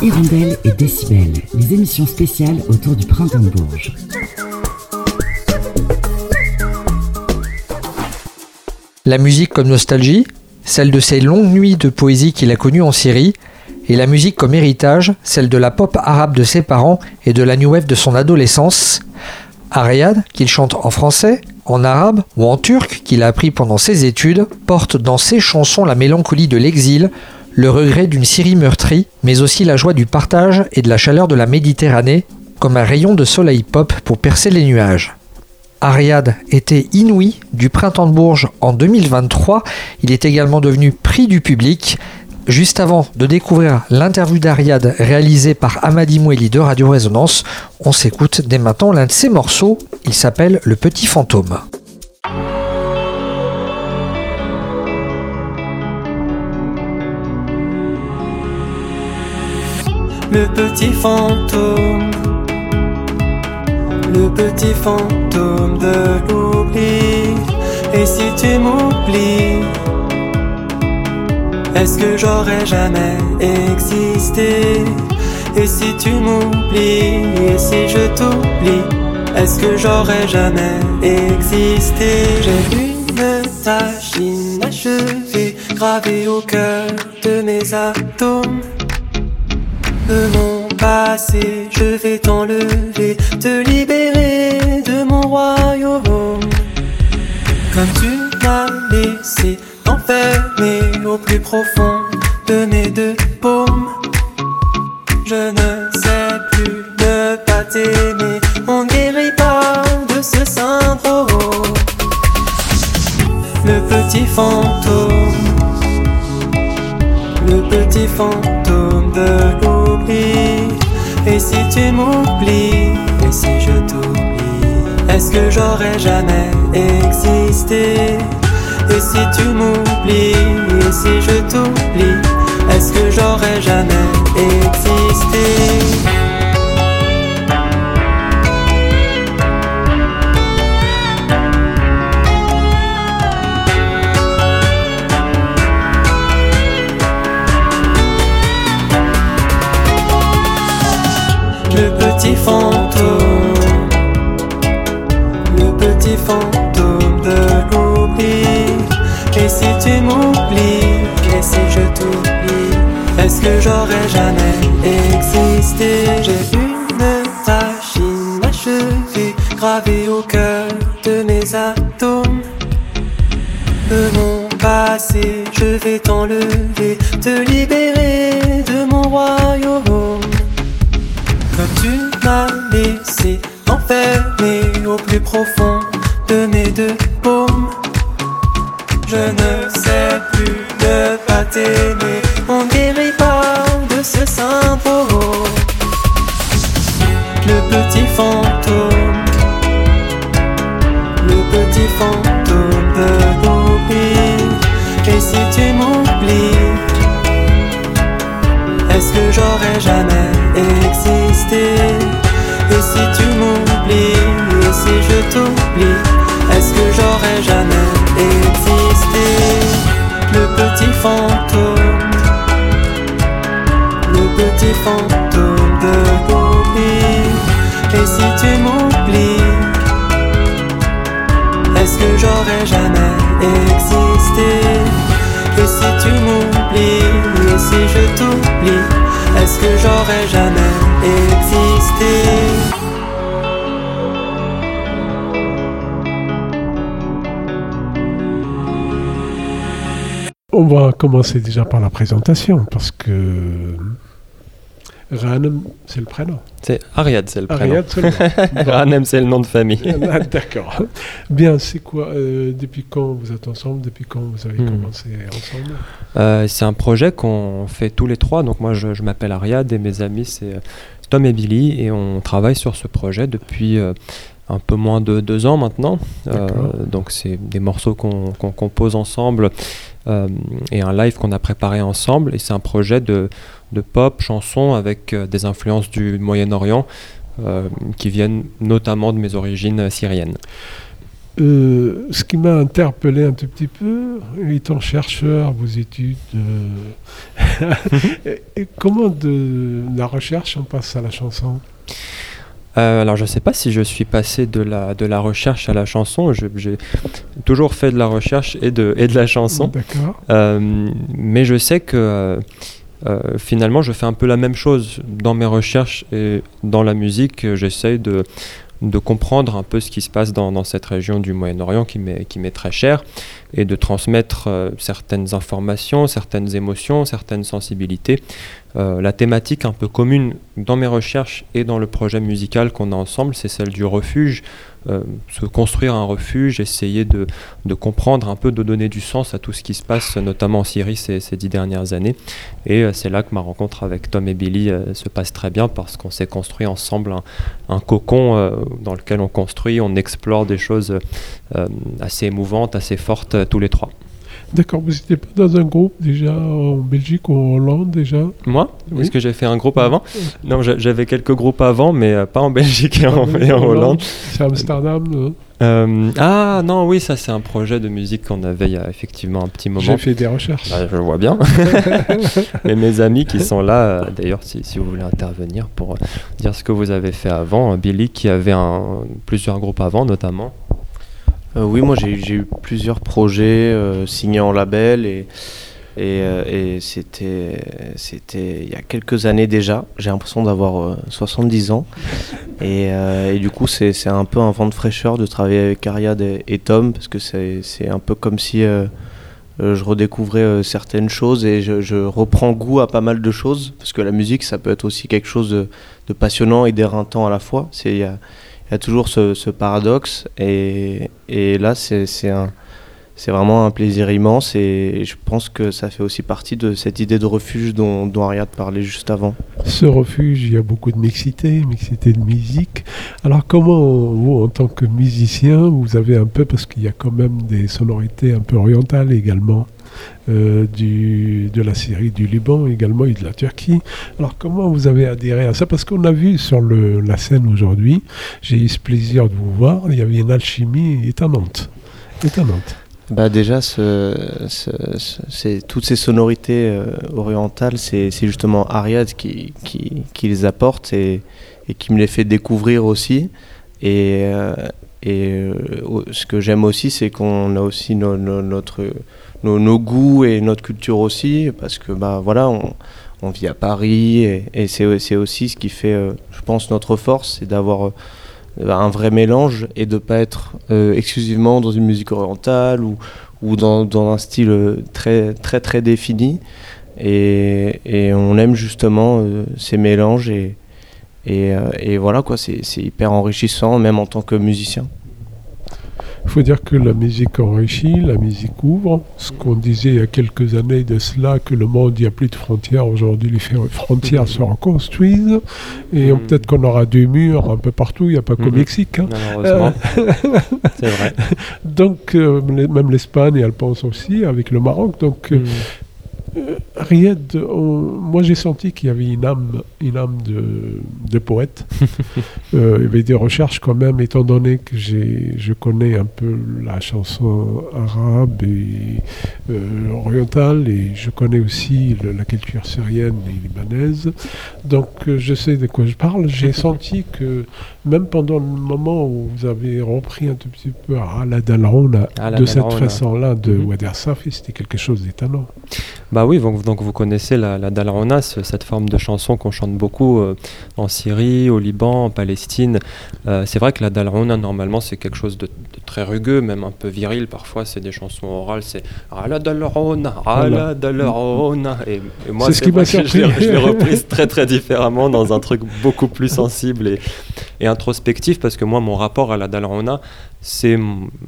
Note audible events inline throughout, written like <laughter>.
Hirondelle et Décibel, les émissions spéciales autour du printemps de Bourges. La musique comme nostalgie, celle de ces longues nuits de poésie qu'il a connues en Syrie, et la musique comme héritage, celle de la pop arabe de ses parents et de la new wave de son adolescence. Ariad, qu'il chante en français, en arabe ou en turc qu'il a appris pendant ses études, porte dans ses chansons la mélancolie de l'exil, le regret d'une Syrie meurtrie, mais aussi la joie du partage et de la chaleur de la Méditerranée, comme un rayon de soleil pop pour percer les nuages. Ariad était inouï du printemps de Bourges en 2023. Il est également devenu prix du public. Juste avant de découvrir l'interview d'Ariad réalisée par Amadi Moueli de Radio Résonance, on s'écoute dès maintenant l'un de ses morceaux. Il s'appelle Le Petit Fantôme. Le petit fantôme, le petit fantôme de l'oubli. Et si tu m'oublies, est-ce que j'aurais jamais existé? Et si tu m'oublies, et si je t'oublie, est-ce que j'aurais jamais existé? J'ai une tache inachevée gravée au cœur de mes atomes. De mon passé, je vais t'enlever, te libérer de mon royaume. Comme tu m'as laissé enfermé au plus profond de mes deux paumes. Je ne sais plus ne pas t'aimer, on guérit pas de ce syndrome. Le petit fantôme, le petit fantôme j'aurais jamais existé? Et si tu m'oublies, et si je t'oublie, est-ce que j'aurais jamais existé? Je vais t'enlever, te libérer de mon royaume. Comme tu m'as laissé enfermé au plus profond de mes deux paumes. Je ne sais plus ne pas t'aimer, on guérit pas de ce syndrome. Et si tu m'oublies, et si je t'oublie, est-ce que j'aurais jamais existé? Le petit fantôme, le petit fantôme de l'oubli. Et si tu m'oublies, est-ce que j'aurais jamais existé? Et si tu m'oublies, et si je t'oublie, est-ce que j'aurais jamais va commencer déjà par la présentation parce que Ranem, c'est le prénom. C'est Ariad, c'est le prénom. Ariad, c'est le nom. <laughs> Ranem, c'est le nom de famille. Ah, D'accord. Bien, c'est quoi euh, Depuis quand vous êtes ensemble Depuis quand vous avez Hmm. commencé ensemble? Euh, c'est un projet qu'on fait tous les trois. Donc moi, je, je m'appelle Ariad et mes amis, c'est euh, Tom et Billy. Et on travaille sur ce projet depuis euh, un peu moins de deux ans maintenant. Euh, donc c'est des morceaux qu'on compose ensemble et un live qu'on a préparé ensemble. Et c'est un projet de, de pop, chanson avec euh, des influences du Moyen-Orient. euh, qui viennent notamment de mes origines euh, syriennes. Euh, ce qui m'a interpellé un tout petit peu, étant chercheur, vos études, euh, <laughs> <laughs> Et comment de la recherche on passe à la chanson? Euh, alors je sais pas si je suis passé de la, de la recherche à la chanson. J'ai toujours fait de la recherche et de, et de la chanson. D'accord. Euh, mais je sais que euh, euh, finalement, je fais un peu la même chose dans mes recherches et dans la musique. J'essaye de, de comprendre un peu ce qui se passe dans, cette région du Moyen-Orient qui m'est qui m'est très chère et de transmettre euh, certaines informations, certaines émotions, certaines sensibilités. Euh, la thématique un peu commune dans mes recherches et dans le projet musical qu'on a ensemble, c'est celle du refuge. Euh, se construire un refuge, essayer de, comprendre un peu, de donner du sens à tout ce qui se passe, notamment en Syrie ces, dix dernières années. Et euh, c'est là que ma rencontre avec Tom et Billy euh, se passe très bien parce qu'on s'est construit ensemble un, cocon dans lequel on construit, on explore des choses assez émouvantes, assez fortes tous les trois. D'accord, vous n'étiez pas dans un groupe déjà en Belgique ou en Hollande déjà Moi Oui. Est-ce que j'ai fait un groupe avant Non, j'a- j'avais quelques groupes avant, mais euh, pas en Belgique et en, et en Hollande. C'est Amsterdam. non? Euh, ah non, oui, ça c'est un projet de musique qu'on avait il y a effectivement un petit moment. J'ai fait des recherches. Bah, je vois bien. <laughs> Mais mes amis qui sont là, euh, d'ailleurs, si, si vous voulez intervenir pour dire ce que vous avez fait avant, Billy qui avait un, plusieurs groupes avant notamment. Euh, oui, moi j'ai eu plusieurs projets euh, signés en label et, et, euh, c'était il y a quelques années déjà. J'ai l'impression d'avoir euh, 70 ans et, du coup c'est un peu un vent de fraîcheur de travailler avec Ariad et, Tom parce que c'est un peu comme si je redécouvrais certaines choses et je, reprends goût à pas mal de choses parce que la musique ça peut être aussi quelque chose de, passionnant et d'éreintant à la fois. Il y a toujours ce, paradoxe et, là c'est vraiment un plaisir immense et je pense que ça fait aussi partie de cette idée de refuge dont, dont Ariad parlait juste avant. Ce refuge, il y a beaucoup de mixité, mixité de musique. Alors comment, vous, en tant que musicien, vous avez un peu, parce qu'il y a quand même des sonorités un peu orientales également, euh, du, de la Syrie, du Liban également et de la Turquie. Alors comment vous avez adhéré à ça? Parce qu'on a vu sur le, la scène aujourd'hui, j'ai eu ce plaisir de vous voir, il y avait une alchimie étonnante. Étonnante. Bah déjà, ce, toutes ces sonorités euh, orientales, c'est, justement Ariad qui, qui, qui les apporte et, et qui me les fait découvrir aussi. Et, euh, et ce que j'aime aussi, c'est qu'on a aussi no- no- notre, nos, goûts et notre culture aussi, parce que bah, voilà, on, vit à Paris et, et c'est, aussi ce qui fait, euh, je pense, notre force, c'est d'avoir euh, un vrai mélange et de ne pas être euh, exclusivement dans une musique orientale ou, ou dans, dans un style très très très défini. Et, on aime justement ces mélanges et, et, voilà quoi, c'est hyper enrichissant même en tant que musicien. Il faut dire que la musique enrichit, la musique ouvre. Ce qu'on disait il y a quelques années de cela, que le monde, il n'y a plus de frontières. Aujourd'hui, les fr- frontières se reconstruisent. Et Mhm. peut-être qu'on aura des murs un peu partout. Il n'y a pas qu'au Mhm. Mexique. hein. Malheureusement, c'est vrai. <laughs> Donc, euh, même l'Espagne, elle pense aussi, avec le Maroc. Donc, euh, Riyad, moi j'ai senti qu'il y avait une âme, une âme de, de poète. <laughs> Euh, il y avait des recherches quand même, étant donné que je connais un peu la chanson arabe et euh, orientale, et je connais aussi le- la culture syrienne et libanaise. Donc euh, je sais de quoi je parle. J'ai <laughs> senti que même pendant le moment où vous avez repris un tout petit peu à la Dalrona, de cette façon-là, de. Wader Safi, c'était quelque chose d'étonnant. Bah oui, donc, donc vous connaissez la, la dalrona, ce- cette forme de chanson qu'on chante beaucoup euh, en Syrie, au Liban, en Palestine. Euh, c'est vrai que la dalrona, normalement, c'est quelque chose de, de très rugueux, même un peu viril. Parfois, c'est des chansons orales, c'est Ah la dalrona, ah Voilà. la dalrona. Et, et moi, C'est ce qui m'a que je l'ai- surpris. Je l'ai reprise <laughs> très très différemment dans un truc beaucoup plus sensible et, et introspectif, parce que moi, mon rapport à la dalrona, c'est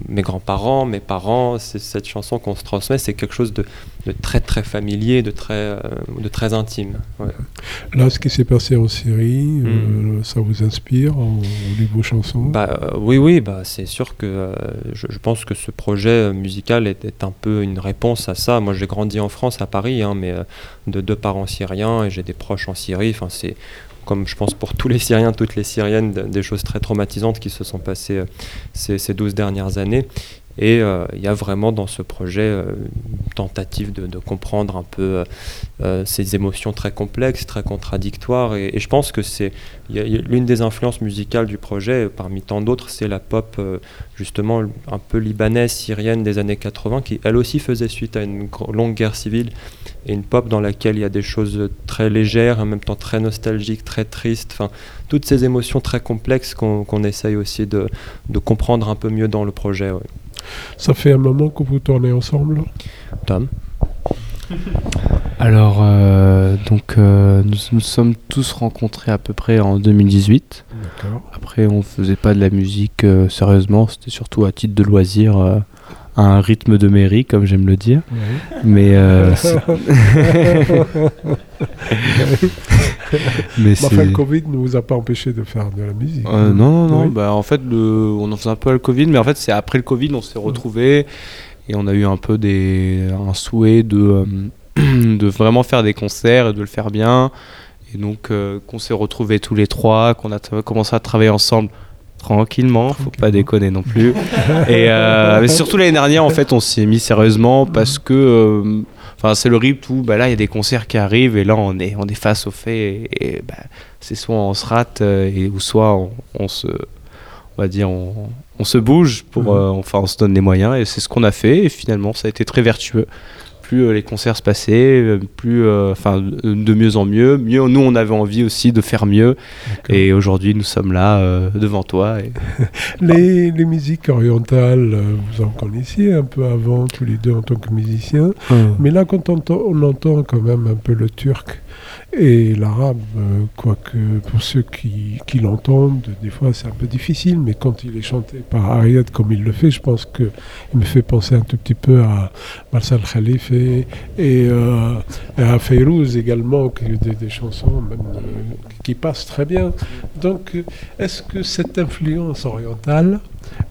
mes grands-parents, mes parents, c'est cette chanson qu'on se transmet, c'est quelque chose de, de très très familier, de très, euh, de très intime. ouais. Là, ce qui s'est passé en Syrie, euh, Mm. ça vous inspire au niveau chanson? Bah, euh, oui, oui, bah, c'est sûr que je, je pense que ce projet musical est, est un peu une réponse à ça. Moi, j'ai grandi en France, à Paris, hein, mais de deux parents syriens et j'ai des proches en Syrie. Enfin, c'est comme je pense pour tous les Syriens, toutes les Syriennes, de- des choses très traumatisantes qui se sont passées euh, ces, ces 12 dernières années. Et euh, il y a vraiment dans ce projet euh, une tentative de, comprendre un peu euh, ces émotions très complexes, très contradictoires. Et, je pense que c'est l'une des influences musicales du projet, parmi tant d'autres, c'est la pop justement un peu libanaise, syrienne des années 80, qui elle aussi faisait suite à une longue guerre civile. Et une pop dans laquelle il y a des choses très légères, en même temps très nostalgiques, très tristes. Enfin, toutes ces émotions très complexes qu'on essaye aussi de, comprendre un peu mieux dans le projet. Ça fait un moment que vous tournez ensemble Tom <laughs> Alors, euh, donc, euh, nous nous sommes tous rencontrés à peu près en 2018. D'accord. Après, on faisait pas de la musique euh, sérieusement, c'était surtout à titre de loisir, euh, à un rythme de mairie, comme j'aime le dire. Mais, euh, <laughs> mais Enfin, le. Covid ne vous a pas empêché de faire de la musique. Euh, non, non, non. Oui. Bah, en fait, le, on en faisait un peu à le Covid, mais en fait, c'est après le Covid, on s'est retrouvés et on a eu un peu des, un souhait de, euh, <clears throat> de vraiment faire des concerts et de le faire bien. Et donc, qu'on s'est retrouvés tous les trois, qu'on a commencé à travailler ensemble tranquillement, faut pas déconner non plus. <laughs> et euh, mais surtout l'année dernière, en fait, on s'y est mis sérieusement parce que. euh, Enfin, c'est le rythme où bah, là, il y a des concerts qui arrivent et là, on est, on est face au fait. Et, et, bah, c'est soit on se rate euh, et, ou soit on, on se on va dire on, on se bouge pour euh, enfin on se donne les moyens et c'est ce qu'on a fait et finalement ça a été très vertueux plus euh, les concerts se passaient euh, plus euh, enfin de mieux en mieux. Mieux nous on avait envie aussi de faire mieux. Et aujourd'hui nous sommes là devant toi et <laughs> Les, les musiques orientales, vous en connaissiez un peu avant, tous les deux en tant que musiciens. Mais là, quand on on entend quand même un peu le turc et l'arabe, euh, quoique pour ceux qui, qui l'entendent, des fois c'est un peu difficile, mais quand il est chanté par Ariad comme il le fait, je pense qu'il me fait penser un tout petit peu à Marcel et, et, euh, et à Feyrouz également, qui, des, des chansons même, euh, qui passent très bien. Donc, est-ce que cette influence orientale,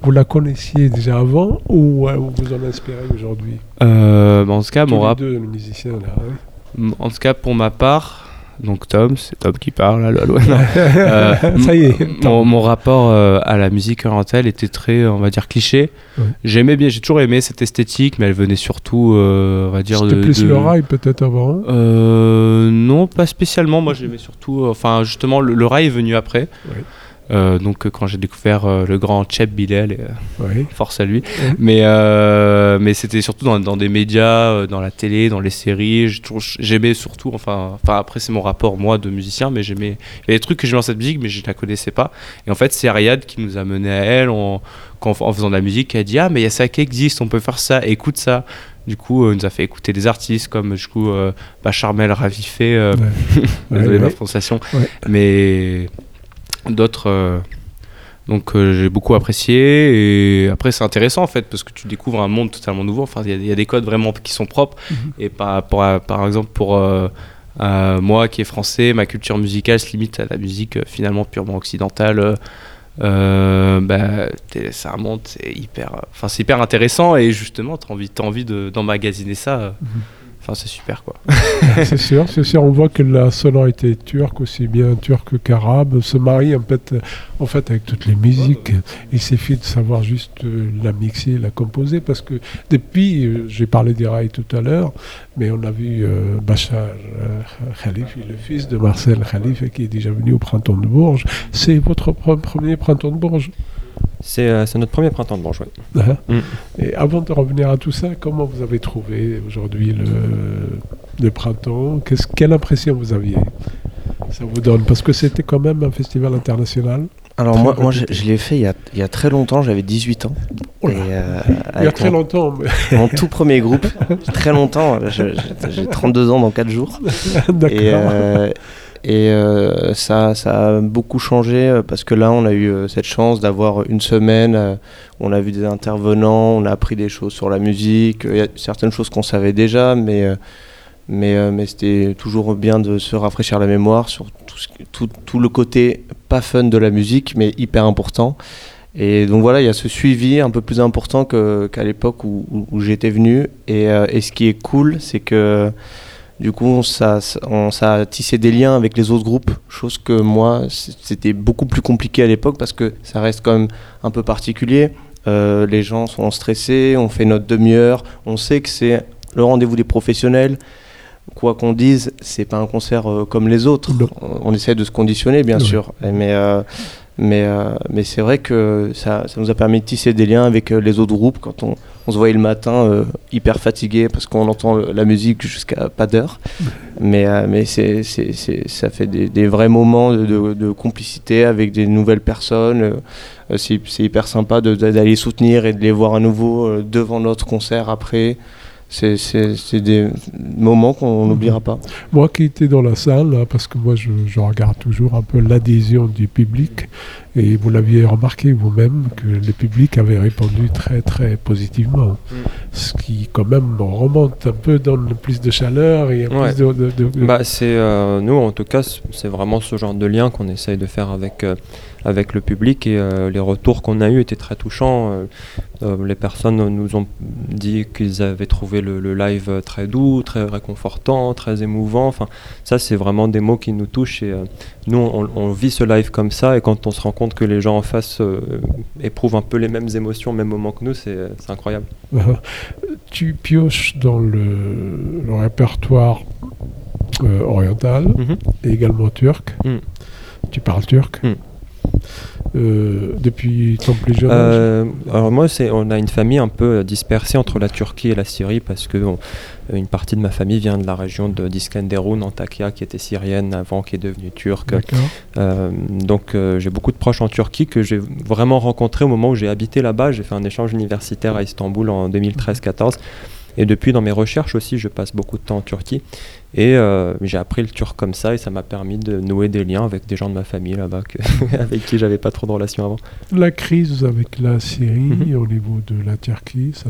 vous la connaissiez déjà avant ou euh, vous en inspirez aujourd'hui? Euh, bah, en tout cas Tous mon les rap deux, les musiciens là. hein. En tout cas, pour ma part, donc Tom, c'est Tom qui parle, allô. Non. <laughs> Euh, Ça y est, Mon, mon rapport euh, à la musique orientale était très, on va dire, cliché. Ouais. J'aimais bien, j'ai toujours aimé cette esthétique, mais elle venait surtout, euh, on va dire, C'était plus de- le rail peut-être avant. Euh, non, pas spécialement. Moi, j'aimais surtout. euh, Enfin, justement, le, le rail est venu après. Ouais. Euh, donc, euh, quand j'ai découvert euh, le grand Cheb Bilal, euh, Oui. <laughs> force à lui. Mais, mais c'était surtout dans, dans des médias, dans la télé, dans les séries. J'aimais surtout, enfin, enfin après c'est mon rapport moi de musicien, mais j'aimais. Il y a des trucs que j'aimais dans cette musique, mais je la connaissais pas. Et en fait, c'est Ariad qui nous a mené à elle en, faisant de la musique, qui a dit ah mais il y a ça qui existe, on peut faire ça, écoute ça. Du coup, euh, nous a fait écouter des artistes comme du coup euh, Bachar Mel Ravifé, euh, Ouais. <laughs> désolé Ouais, ma ouais. prononciation, mais d'autres. euh, donc euh, j'ai beaucoup apprécié et après c'est intéressant en fait parce que tu découvres un monde totalement nouveau. Enfin il y a- il y, a des codes vraiment qui sont propres Mhm. et par à- par exemple pour euh, euh, moi qui est français, ma culture musicale se limite à la musique euh, finalement purement occidentale. euh, euh, bah, c'est un monde c'est hyper, enfin c'est hyper intéressant et justement envie, t'as envie de- d'emmagasiner ça. euh, Mhm. Enfin c'est super quoi. <laughs> c'est sûr, c'est sûr. On voit que la sonorité turque, aussi bien turque qu'arabe, se marie en fait, en fait avec toutes les musiques. Il suffit de savoir juste euh, la mixer, la composer, parce que depuis, euh, j'ai parlé des rails tout à l'heure, mais on a vu euh, Bachar Khalife, le fils de Marcel Khalife, qui est déjà venu au printemps de Bourges. C'est votre pre- premier printemps de Bourges. C'est euh, c'est notre premier printemps de Bourges, ouais. Hein Mm. Et avant de revenir à tout ça, comment vous avez trouvé aujourd'hui le, le printemps? Quelle impression vous aviez? Ça vous donne? Parce que c'était quand même un festival international. Alors Très moi, moi je, l'ai fait il y, a, il y a très longtemps, j'avais 18 ans. Oh. Et, euh, Il y a très mon, longtemps. mais- <laughs> mon tout premier groupe, très longtemps, j'ai 32 ans dans 4 jours. <laughs> D'accord. Et, euh, et euh, ça, ça a beaucoup changé euh, parce que là, on a eu euh, cette chance d'avoir une semaine. euh, on a vu des intervenants, on a appris des choses sur la musique. Il y a certaines choses qu'on savait déjà, mais, mais, c'était toujours bien de se rafraîchir la mémoire sur tout, le côté pas fun de la musique, mais hyper important. Et donc voilà, il y a ce suivi un peu plus important qu'à l'époque où, où- où j'étais venu. Et ce qui est cool, c'est que du coup, on, ça, on, ça a tissé des liens avec les autres groupes, chose que moi, c'était beaucoup plus compliqué à l'époque parce que ça reste quand même un peu particulier. Euh, les gens sont stressés, on fait notre demi-heure, on sait que c'est le rendez-vous des professionnels. Quoi qu'on dise, c'est pas un concert euh, comme les autres. Non. On, on essaie de se conditionner, bien sûr. Mais, euh, mais, mais c'est vrai que ça, ça nous a permis de tisser des liens avec les autres groupes quand on, on se voyait le matin euh, hyper fatigué parce qu'on entend la musique jusqu'à pas d'heure. Mais, euh, mais c'est, ça fait des, vrais moments de, de- de complicité avec des nouvelles personnes. Euh, c'est, hyper sympa d'aller soutenir et de les voir à nouveau devant notre concert après. C'est, c'est, c'est des moments qu'on n'oubliera pas. Moi qui étais dans la salle, là, parce que moi je, je regarde toujours un peu l'adhésion du public, et vous l'aviez remarqué vous-même que le public avait répondu très très positivement. Ce qui quand même remonte un peu, donne plus de chaleur et Ouais. plus de... de- de- de- Bah, c'est euh, nous en tout cas c'est vraiment ce genre de lien qu'on essaye de faire avec euh, avec le public et euh, les retours qu'on a eu étaient très touchants. Euh, euh, les personnes nous ont dit qu'ils avaient trouvé le, le live très doux, très réconfortant, très émouvant. Enfin, ça c'est vraiment des mots qui nous touchent et nous on, on vit ce live comme ça et quand on se rend compte que les gens en face éprouvent un peu les mêmes émotions au même moment que nous, c'est incroyable. <laughs> tu pioches dans le, le répertoire euh, oriental Mhm. et également turc. Mm. Tu parles turc Mm. Euh, depuis ton plus jeune Euh, alors moi, c'est, on a une famille un peu dispersée entre la Turquie et la Syrie parce que on- une partie de ma famille vient de la région de d'Iskenderun, Antakya, qui était syrienne avant, qui est devenue turque. Euh, donc euh, j'ai beaucoup de proches en Turquie que j'ai vraiment rencontrés au moment où j'ai habité là-bas. J'ai fait un échange universitaire à Istanbul en 2013-14. Et depuis, dans mes recherches aussi, je passe beaucoup de temps en Turquie. Et euh, j'ai appris le turc comme ça et ça m'a permis de nouer des liens avec des gens de ma famille là-bas <laughs> avec qui j'avais pas trop de relations avant. La crise avec la Syrie Mhm. au niveau de la Turquie, ça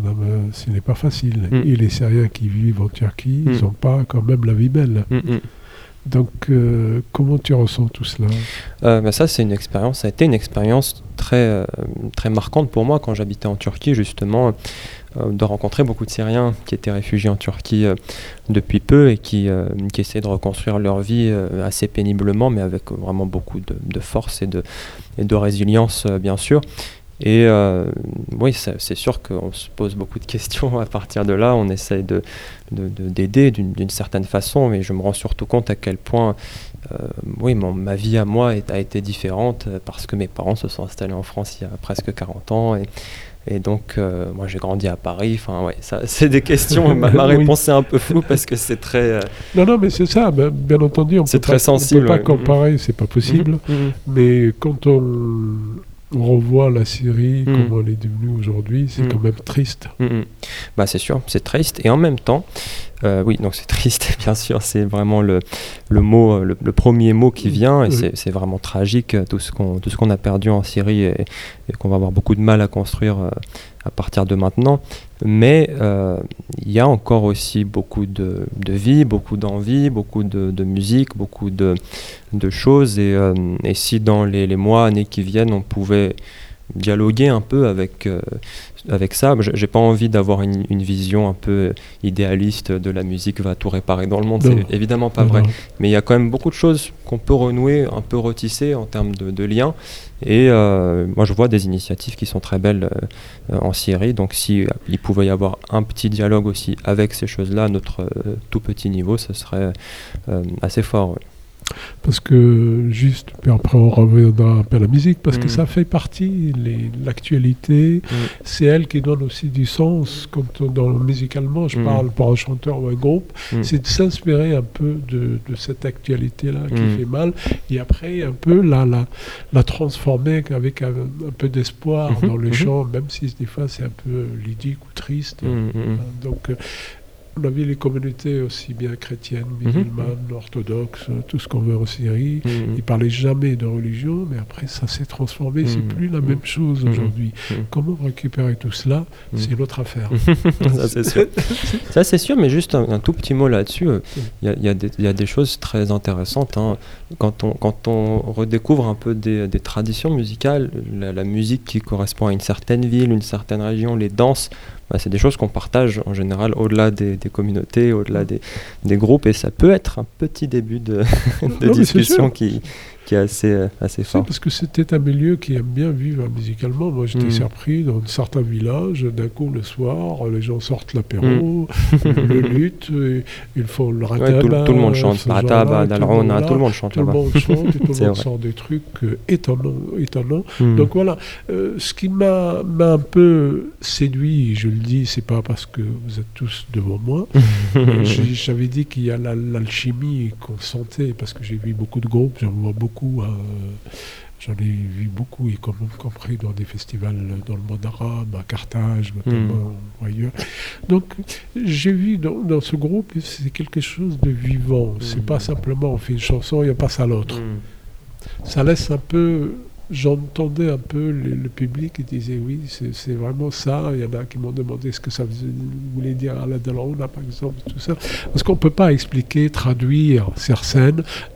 ce n'est pas facile. Mm. Et les Syriens qui vivent en Turquie, Mm. ils n'ont pas quand même la vie belle. Donc, euh, comment tu ressens tout cela? Euh, bah ça, c'est une expérience. Ça a été une expérience très, euh, très marquante pour moi quand j'habitais en Turquie, justement, de rencontrer beaucoup de Syriens qui étaient réfugiés en Turquie depuis peu et qui, essaient de reconstruire leur vie assez péniblement, mais avec vraiment beaucoup de, force et de, résilience, bien sûr. Et euh, oui, c'est sûr qu'on se pose beaucoup de questions à partir de là. On essaye de, de- de- d'aider d'une, certaine façon, mais je me rends surtout compte à quel point euh, oui, mon- ma vie à moi est- a été différente euh, parce que mes parents se sont installés en France il y a presque 40 ans et, et donc euh, moi j'ai grandi à Paris. Enfin ouais, ça, <laughs> c'est des questions. ma, ma <laughs> Oui. réponse est un peu floue parce que c'est très. euh, Non, non, mais c'est ça. ben, bien entendu, on C'est peut très pas, sensible, On peut pas ouais. comparer, c'est pas possible. mhm, mhm. Mais quand on revoit la Syrie, Mm. comment elle est devenue aujourd'hui, c'est Mm. quand même triste. Mm, mm. Bah, c'est sûr, c'est triste. Et en même temps, euh, oui, donc c'est <laughs> triste, bien sûr, c'est vraiment le, le mot, le, le premier mot qui vient, et Oui. c'est- vraiment tragique, euh, tout ce qu'on qu'on a perdu en Syrie et, et qu'on va avoir beaucoup de mal à construire euh, à partir de maintenant. Mais euh, il y a encore aussi beaucoup de, de vie, beaucoup d'envie, beaucoup de, de musique, beaucoup de, de choses. Et, euh, et si dans les, les mois, années qui viennent, on pouvait dialoguer un peu avec, euh, avec ça. J'ai pas envie d'avoir une, une vision un peu idéaliste de la musique va tout réparer dans le monde. C'est évidemment pas Non, vrai. Mais il y a quand même beaucoup de choses qu'on peut renouer, un peu retisser en termes de, de liens. Et euh, moi, je vois des initiatives qui sont très belles euh, en Syrie. Donc, si euh, il pouvait y avoir un petit dialogue aussi avec ces choses-là, notre tout petit niveau, ce serait assez fort. ouais. Parce que, juste, puis après on reviendra un peu à la musique, parce que Mm. ça fait partie, l'actualité, c'est elle qui donne aussi du sens. Quand on- dans, musicalement, je Mm. parle pour un chanteur ou un groupe, Mm. c'est de s'inspirer un peu de, de cette actualité-là qui Mm. fait mal, et après un peu la, la, la transformer avec un, un peu d'espoir Mhm, dans les chants, même si des fois c'est un peu ludique ou triste. Mm, mm, mm. Donc, euh, on a vu les communautés aussi bien chrétiennes, Mhm. musulmanes, orthodoxes, tout ce qu'on veut en Syrie. Mm, Ils parlaient jamais de religion, mais après ça s'est transformé. C'est Mhm. plus la même chose Mhm. aujourd'hui. Mhm. Comment récupérer tout cela? C'est une autre affaire. <laughs> ça c'est sûr. <laughs> Ça c'est sûr, mais juste un, un tout petit mot là-dessus. euh, Il y, a- il y a des- il y a des choses très intéressantes. hein. Quand, on, quand on redécouvre un peu des, des traditions musicales, la, la musique qui correspond à une certaine ville, une certaine région, les danses, bah, c'est des choses qu'on partage en général au-delà des, des communautés, au-delà des, des groupes, et ça peut être un petit début de, <laughs> Non, discussion qui, qui est assez, euh, assez fort. parce que c'était un milieu qui aime bien vivre musicalement. Moi, j'étais Mm. surpris dans certains villages. D'un coup, le soir, les gens sortent l'apéro, Mm. le lutte, ils font le Ouais, rataba. tout, le- tout le monde chante. genre-là, Rataba, tout le Dalrona, tout le monde chante Tout le monde chante et tout <laughs> le monde sort des trucs euh, étonnants. étonnants. Mm. Donc voilà, euh, ce qui m'a un peu séduit, je le dis, c'est pas parce que vous êtes tous devant moi. <laughs> J'avais dit qu'il y a la- l'alchimie qu'on sentait, parce que j'ai vu beaucoup de groupes, j'en vois beaucoup. Euh, J'en ai vu beaucoup, y com- compris dans des festivals dans le monde arabe, à Carthage, notamment, ou ailleurs. Donc, j'ai vu dans, dans ce groupe, c'est quelque chose de vivant. C'est pas simplement on fait une chanson et on passe à l'autre Mm. ça laisse un peu. J'entendais un peu le, le public qui disait oui, c'est vraiment ça. Il y en a qui m'ont demandé ce que ça voulait dire à la Delrona, par exemple, tout ça. Parce qu'on ne peut pas expliquer, traduire.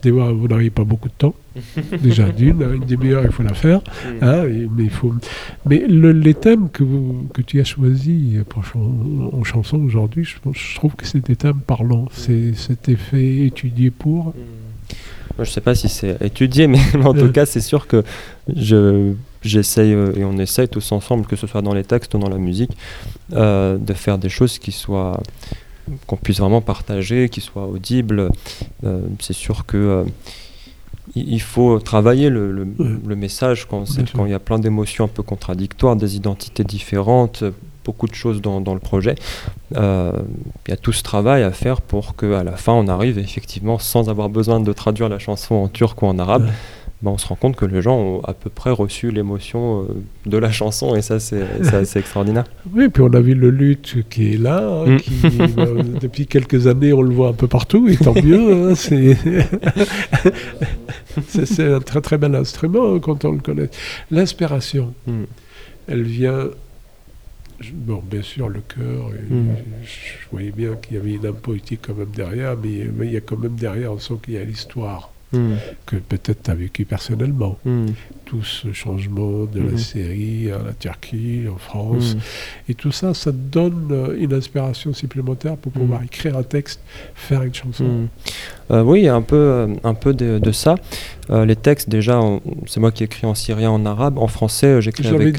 Des fois, vous n'auriez pas beaucoup de temps. <laughs> Déjà d'une, hein, une demi-heure, il faut la faire. hein, et- mais il faut. Mais le- les thèmes que, vous, que tu as choisis pour en chanson aujourd'hui, je, je trouve que c'est des thèmes parlants. C'est C'était fait, étudié pour. Je sais pas si c'est étudié, <laughs> mais en tout Euh. cas, c'est sûr que je j'essaye euh, et on essaye tous ensemble, que ce soit dans les textes ou dans la musique, euh, de faire des choses qui soient qu'on puisse vraiment partager, qui soient audibles. Euh, c'est sûr que euh, il faut travailler le, le- message quand il y a plein d'émotions un peu contradictoires, des identités différentes, beaucoup de choses dans, dans le projet. Euh, Il y a tout ce travail à faire pour qu'à la fin on arrive effectivement sans avoir besoin de traduire la chanson en turc ou en arabe. Ouais. ben, on se rend compte que les gens ont à peu près reçu l'émotion euh, de la chanson et ça c'est assez extraordinaire. <laughs> Oui, puis on a vu le lutte qui est là, hein, Mm. qui, euh, <laughs> depuis quelques années, on le voit un peu partout, et tant mieux. hein, <laughs> c'est un très très bel instrument hein, quand on le connaît. L'inspiration, Mm. elle vient. Bon, bien sûr, le cœur, Mm. je, je voyais bien qu'il y avait une âme poétique quand même derrière, mais, mais il y a quand même derrière, on sent qu'il y a l'histoire Mm. que peut-être tu as vécu personnellement. Mm. Tout ce changement de la Mhm. série à la Turquie, en France, et tout ça, ça te donne euh, une inspiration supplémentaire pour pouvoir écrire un texte, faire une chanson. Euh, oui, un peu, euh, un peu de, de ça. Euh, les textes, déjà, c'est moi qui écris en syrien, en arabe. En français, j'écris avec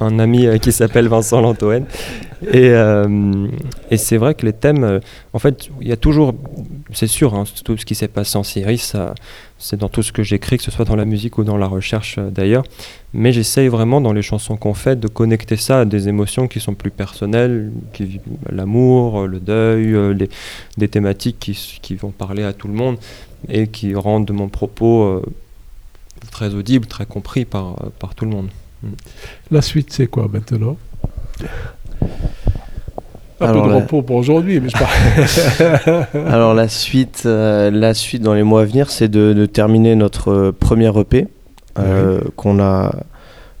un, ami qui s'appelle Vincent Lantoen. Et, euh, et c'est vrai que les thèmes, en fait, il y a toujours, c'est sûr, hein, tout ce qui s'est passé en Syrie, c'est dans tout ce que j'écris, que ce soit dans la musique ou dans la recherche euh, d'ailleurs. Mais j'essaye vraiment, dans les chansons qu'on fait, de connecter ça à des émotions qui sont plus personnelles, l'amour, euh, le deuil, euh, des thématiques qui, vont parler à tout le monde et qui rendent mon propos très audible, très compris par, par tout le monde. La suite, c'est quoi maintenant? Un Alors, peu de la- repos pour aujourd'hui, mais je parle. <laughs> Alors la suite, euh, la suite dans les mois à venir, c'est de, de terminer notre euh, premier EP euh, qu'on a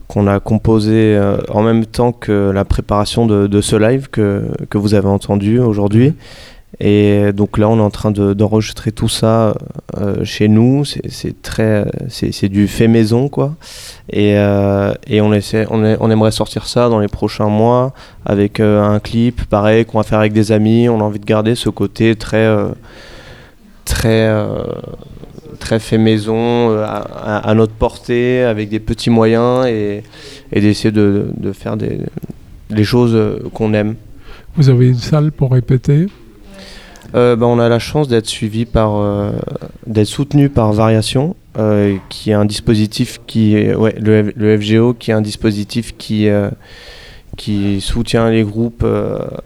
qu'on a composé euh, en même temps que la préparation de, de ce live que, que vous avez entendu aujourd'hui. Et donc là, on est en train de- d'enregistrer tout ça euh, chez nous. C'est- très, c'est du fait maison, quoi. Et, euh, on essaie, on, aimerait sortir ça dans les prochains mois avec euh, un clip, pareil, qu'on va faire avec des amis. On a envie de garder ce côté très, très, très fait maison, à, notre portée, avec des petits moyens et, et d'essayer de, de faire des, choses qu'on aime. Vous avez une salle pour répéter? Euh, bah, on a la chance d'être suivi par, euh, d'être soutenu par Variation, euh, qui est un dispositif qui, ouais, le, FGO, qui est un dispositif qui, qui soutient les groupes,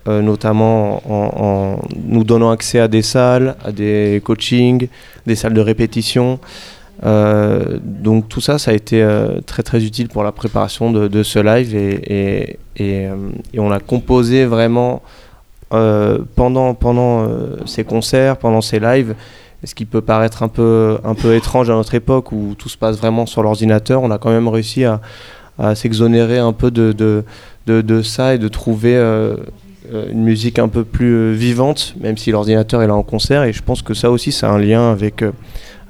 notamment en, nous donnant accès à des salles, à des coachings, des salles de répétition. Donc tout ça, ça a été très très utile pour la préparation de, ce live et, et, on a composé vraiment pendant, pendant euh, ces concerts, pendant ces lives, ce qui peut paraître un peu, un peu étrange à notre époque où tout se passe vraiment sur l'ordinateur, on a quand même réussi à, à s'exonérer un peu de, de, de, ça et de trouver euh, euh, une musique un peu plus euh, vivante, même si l'ordinateur est là en concert. Et je pense que ça aussi, c'est un lien avec, euh,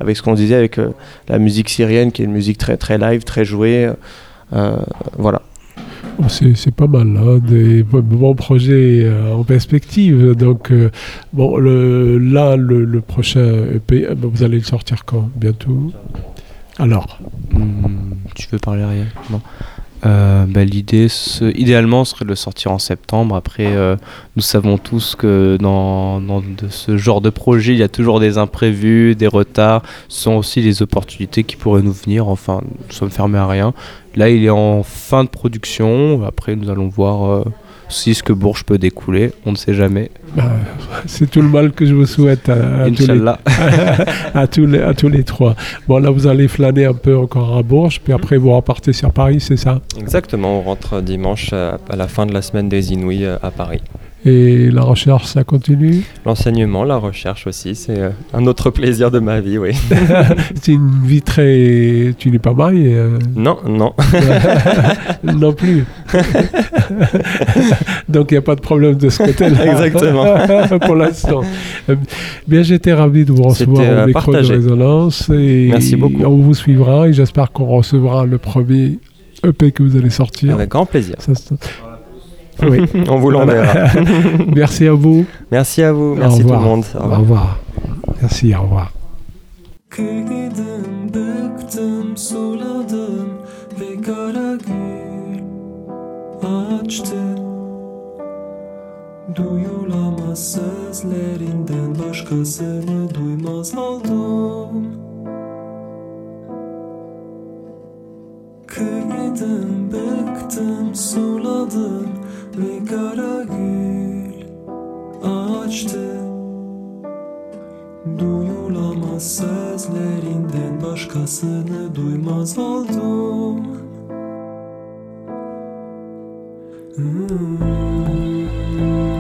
avec ce qu'on disait, avec euh, la musique syrienne, qui est une musique très, très live, très jouée. Euh, voilà. Oh, C'est pas mal, hein, des bo- bons projets euh, en perspective. Donc, euh, bon, le, là, le, prochain EP, euh, bah, vous allez le sortir quand? Bientôt? Alors, Hmm, tu veux parler rien Non. Euh, bah, L'idée, idéalement, serait de le sortir en septembre. Après, euh, nous savons tous que dans, de ce genre de projet, il y a toujours des imprévus, des retards. Ce sont aussi les opportunités qui pourraient nous venir. Enfin, nous sommes fermés à rien. Là, il est en fin de production. Après, nous allons voir euh, si ce que Bourges peut découler. On ne sait jamais. bah, c'est tout le mal que je vous souhaite à, à tous les, <laughs> à, tous les, à tous les trois. Bon, là, vous allez flâner un peu encore à Bourges, puis après, vous repartez sur Paris, c'est ça? Exactement, on rentre dimanche euh, à la fin de la semaine des Inouïs euh, à Paris. Et la recherche, ça continue? L'enseignement, la recherche aussi, c'est euh, un autre plaisir de ma vie, oui. <laughs> C'est une vie très... Tu n'es pas marié euh, Non, non. <laughs> Non plus. <laughs> Donc il n'y a pas de problème de ce côté-là. Exactement. Pour l'instant. Euh, Bien, j'étais ravi de vous recevoir au micro partagé. de résonance. Et Merci beaucoup. On vous suivra et j'espère qu'on recevra le premier EP que vous allez sortir. Avec grand plaisir. Ça, ça- Oui. <laughs> On vous l'enverra. <laughs> Merci à vous. Merci à vous, Au merci tout le revoir. monde. Au Au revoir. revoir. Merci, au revoir. Kıydım, bıktım, suladım ve kara gül açtı Duyulamaz sözlerinden başkasını duymaz oldum Kıydım, bıktım, suladım ve kara gül açtı Duyulamaz sözlerinden başkasını duymaz oldum. Her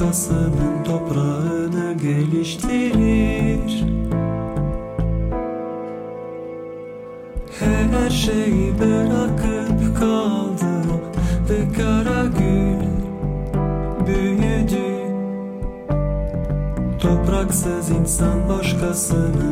başkasının toprağını geliştirir. Her şeyi bırakıp kaldım ve kara gül büyüdü. Topraksız insan başkasının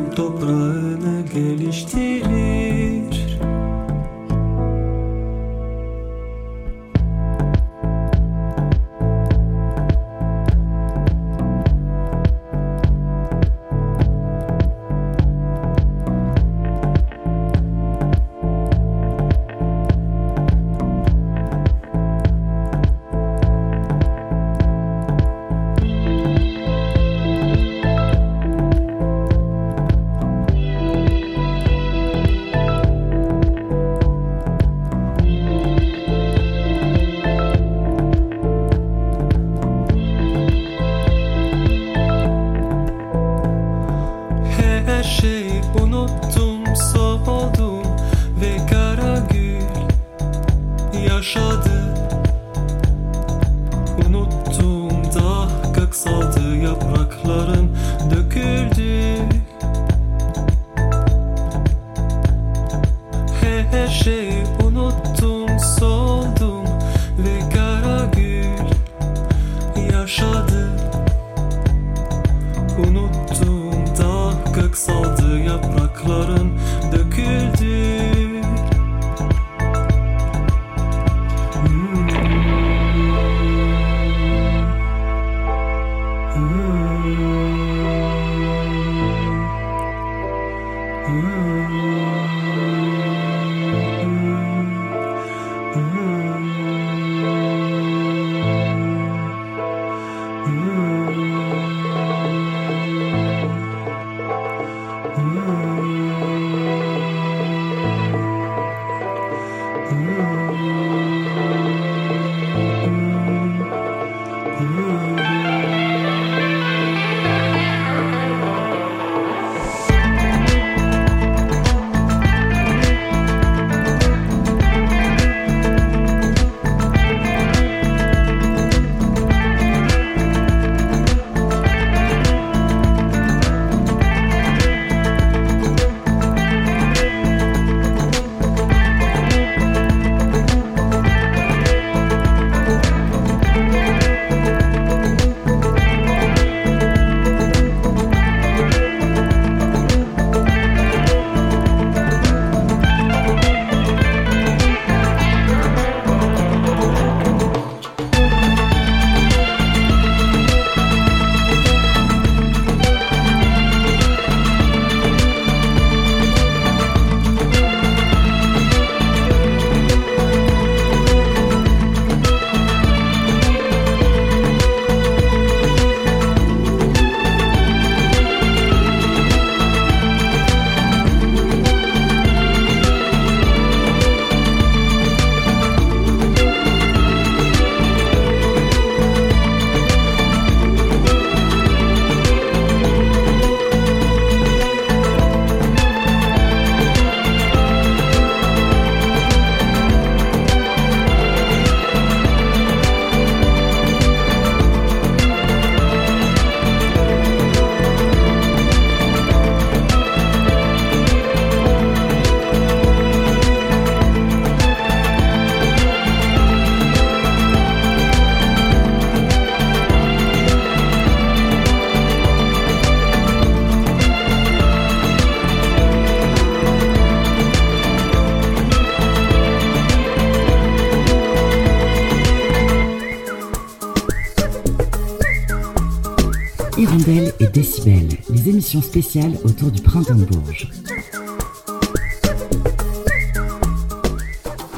Les émissions spéciales autour du printemps de Bourges.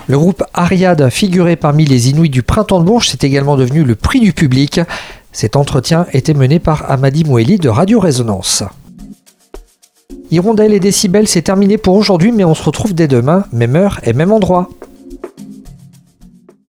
Le groupe Ariad, figuré parmi les Inuits du printemps de Bourges, c'est également devenu le prix du public. Cet entretien était mené par Amadi Moueli de Radio Résonance. Hirondelle et Décibel, c'est terminé pour aujourd'hui, mais on se retrouve dès demain, même heure et même endroit.